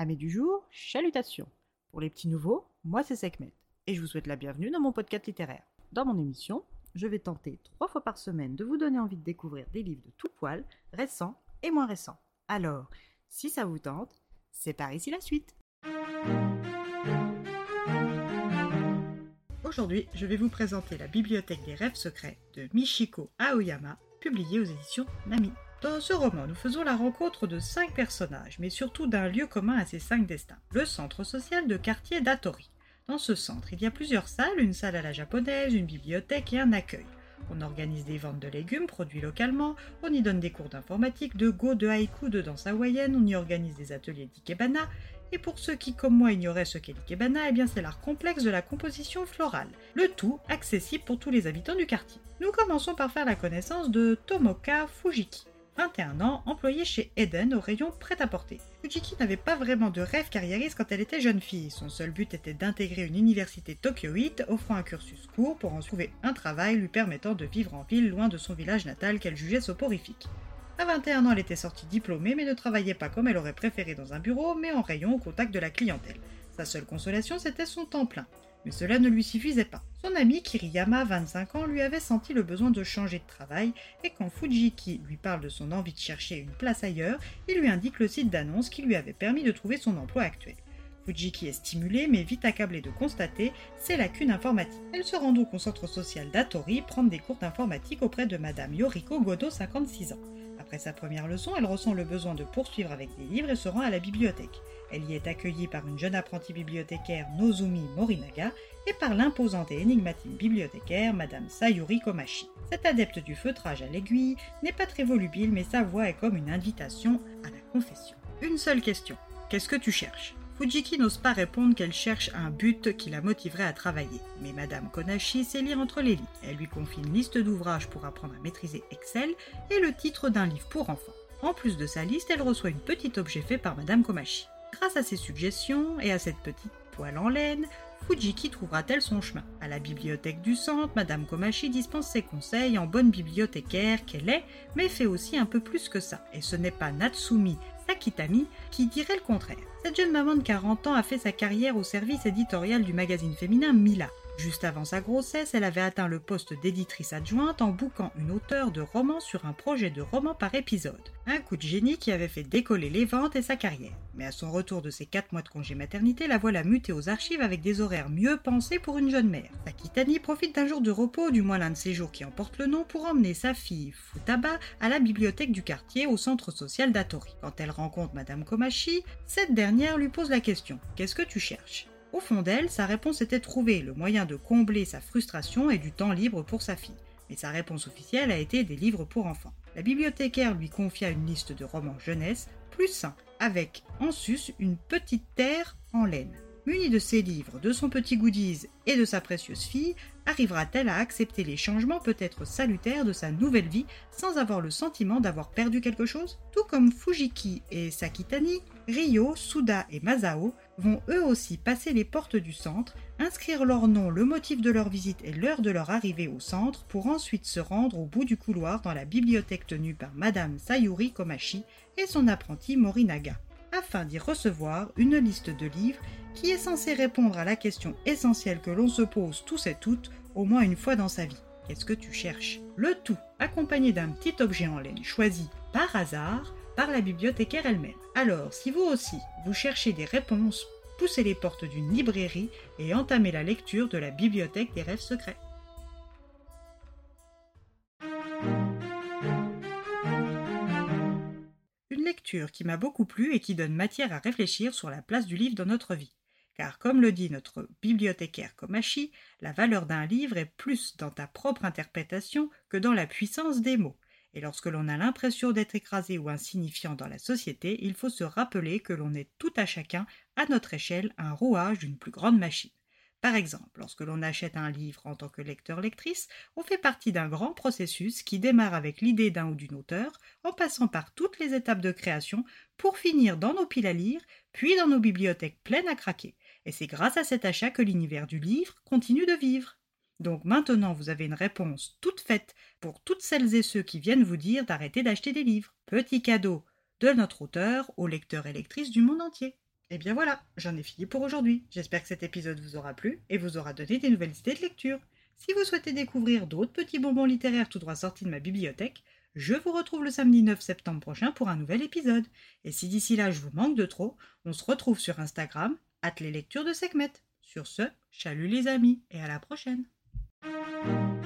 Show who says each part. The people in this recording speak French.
Speaker 1: Amis du jour, chalutations. Pour les petits nouveaux, moi c'est Sekhmet et je vous souhaite la bienvenue dans mon podcast littéraire. Dans mon émission, je vais tenter trois fois par semaine de vous donner envie de découvrir des livres de tout poil, récents et moins récents. Alors, si ça vous tente, c'est par ici la suite. Aujourd'hui, je vais vous présenter La Bibliothèque des rêves secrets de Michiko Aoyama, publiée aux éditions Nami. Dans ce roman, nous faisons la rencontre de cinq personnages, mais surtout d'un lieu commun à ces cinq destins, le centre social de quartier d'Atori. Dans ce centre, il y a plusieurs salles, une salle à la japonaise, une bibliothèque et un accueil. On organise des ventes de légumes produits localement, on y donne des cours d'informatique, de go, de haïku, de danse hawaïenne, on y organise des ateliers d'ikebana, et pour ceux qui, comme moi, ignoraient ce qu'est l'ikebana, eh bien c'est l'art complexe de la composition florale. Le tout accessible pour tous les habitants du quartier. Nous commençons par faire la connaissance de Tomoka Fujiki. 21 ans, employée chez Eden au rayon prêt-à-porter. Fujiki n'avait pas vraiment de rêve carriériste quand elle était jeune fille. Son seul but était d'intégrer une université tokyoïte offrant un cursus court pour en trouver un travail lui permettant de vivre en ville loin de son village natal qu'elle jugeait soporifique. À 21 ans, elle était sortie diplômée mais ne travaillait pas comme elle aurait préféré dans un bureau, mais en rayon au contact de la clientèle. Sa seule consolation, c'était son temps plein. Mais cela ne lui suffisait pas. Son ami Kiriyama, 25 ans, lui avait senti le besoin de changer de travail et quand Fujiki lui parle de son envie de chercher une place ailleurs, il lui indique le site d'annonce qui lui avait permis de trouver son emploi actuel. Fujiki est stimulée mais vite accablée de constater ses lacunes informatiques. Elle se rend donc au centre social d'Atori prendre des cours d'informatique auprès de Madame Yoriko Godo, 56 ans. Après sa première leçon, elle ressent le besoin de poursuivre avec des livres et se rend à la bibliothèque. Elle y est accueillie par une jeune apprentie bibliothécaire Nozumi Morinaga et par l'imposante et énigmatique bibliothécaire Madame Sayuri Komashi. Cette adepte du feutrage à l'aiguille n'est pas très volubile mais sa voix est comme une invitation à la confession. Une seule question. Qu'est-ce que tu cherches? Fujiki n'ose pas répondre qu'elle cherche un but qui la motiverait à travailler. Mais Madame Konashi sait lire entre les lignes. Elle lui confie une liste d'ouvrages pour apprendre à maîtriser Excel et le titre d'un livre pour enfants. En plus de sa liste, elle reçoit une petite objet fait par Madame Komashi. Grâce à ses suggestions et à cette petite poêle en laine, Fujiki trouvera-t-elle son chemin? À la bibliothèque du centre, Madame Komashi dispense ses conseils en bonne bibliothécaire qu'elle est, mais fait aussi un peu plus que ça. Et ce n'est pas Natsumi Sakitami qui dirait le contraire. Cette jeune maman de 40 ans a fait sa carrière au service éditorial du magazine féminin Mila. Juste avant sa grossesse, elle avait atteint le poste d'éditrice adjointe en bouquant une auteure de romans sur un projet de roman par épisode. Un coup de génie qui avait fait décoller les ventes et sa carrière. Mais à son retour de ses 4 mois de congé maternité, la voilà mutée aux archives avec des horaires mieux pensés pour une jeune mère. Sakitani profite d'un jour de repos, du moins l'un de ces jours qui en porte le nom, pour emmener sa fille, Futaba, à la bibliothèque du quartier au centre social d'Atori. Quand elle rencontre Madame Komashi, cette dernière lui pose la question Qu'est-ce que tu cherches? Au fond d'elle, sa réponse était trouver le moyen de combler sa frustration et du temps libre pour sa fille. Mais sa réponse officielle a été des livres pour enfants. La bibliothécaire lui confia une liste de romans jeunesse plus sains, avec en sus une petite terre en laine. Munie de ses livres, de son petit goodies et de sa précieuse fille, arrivera-t-elle à accepter les changements peut-être salutaires de sa nouvelle vie sans avoir le sentiment d'avoir perdu quelque chose? Tout comme Fujiki et Sakitani, Ryo, Suda et Masao vont eux aussi passer les portes du centre, inscrire leur nom, le motif de leur visite et l'heure de leur arrivée au centre pour ensuite se rendre au bout du couloir dans la bibliothèque tenue par Madame Sayuri Komashi et son apprenti Morinaga afin d'y recevoir une liste de livres qui est censée répondre à la question essentielle que l'on se pose tous et toutes au moins une fois dans sa vie. Qu'est-ce que tu cherches? Le tout accompagné d'un petit objet en laine choisi par hasard par la bibliothécaire elle-même. Alors, si vous aussi, vous cherchez des réponses, poussez les portes d'une librairie et entamez la lecture de la bibliothèque des rêves secrets. Une lecture qui m'a beaucoup plu et qui donne matière à réfléchir sur la place du livre dans notre vie. Car comme le dit notre bibliothécaire Komachi, la valeur d'un livre est plus dans ta propre interprétation que dans la puissance des mots. Et lorsque l'on a l'impression d'être écrasé ou insignifiant dans la société, il faut se rappeler que l'on est tout à chacun, à notre échelle, un rouage d'une plus grande machine. Par exemple, lorsque l'on achète un livre en tant que lecteur-lectrice, on fait partie d'un grand processus qui démarre avec l'idée d'un ou d'une auteur, en passant par toutes les étapes de création, pour finir dans nos piles à lire, puis dans nos bibliothèques pleines à craquer. Et c'est grâce à cet achat que l'univers du livre continue de vivre. Donc maintenant, vous avez une réponse toute faite pour toutes celles et ceux qui viennent vous dire d'arrêter d'acheter des livres. Petit cadeau de notre auteur aux lecteurs et lectrices du monde entier. Et bien voilà, j'en ai fini pour aujourd'hui. J'espère que cet épisode vous aura plu et vous aura donné des nouvelles idées de lecture. Si vous souhaitez découvrir d'autres petits bonbons littéraires tout droit sortis de ma bibliothèque, je vous retrouve le samedi 9 septembre prochain pour un nouvel épisode. Et si d'ici là je vous manque de trop, on se retrouve sur Instagram, at lectures de Sekhmet. Sur ce, chalut les amis et à la prochaine. thank you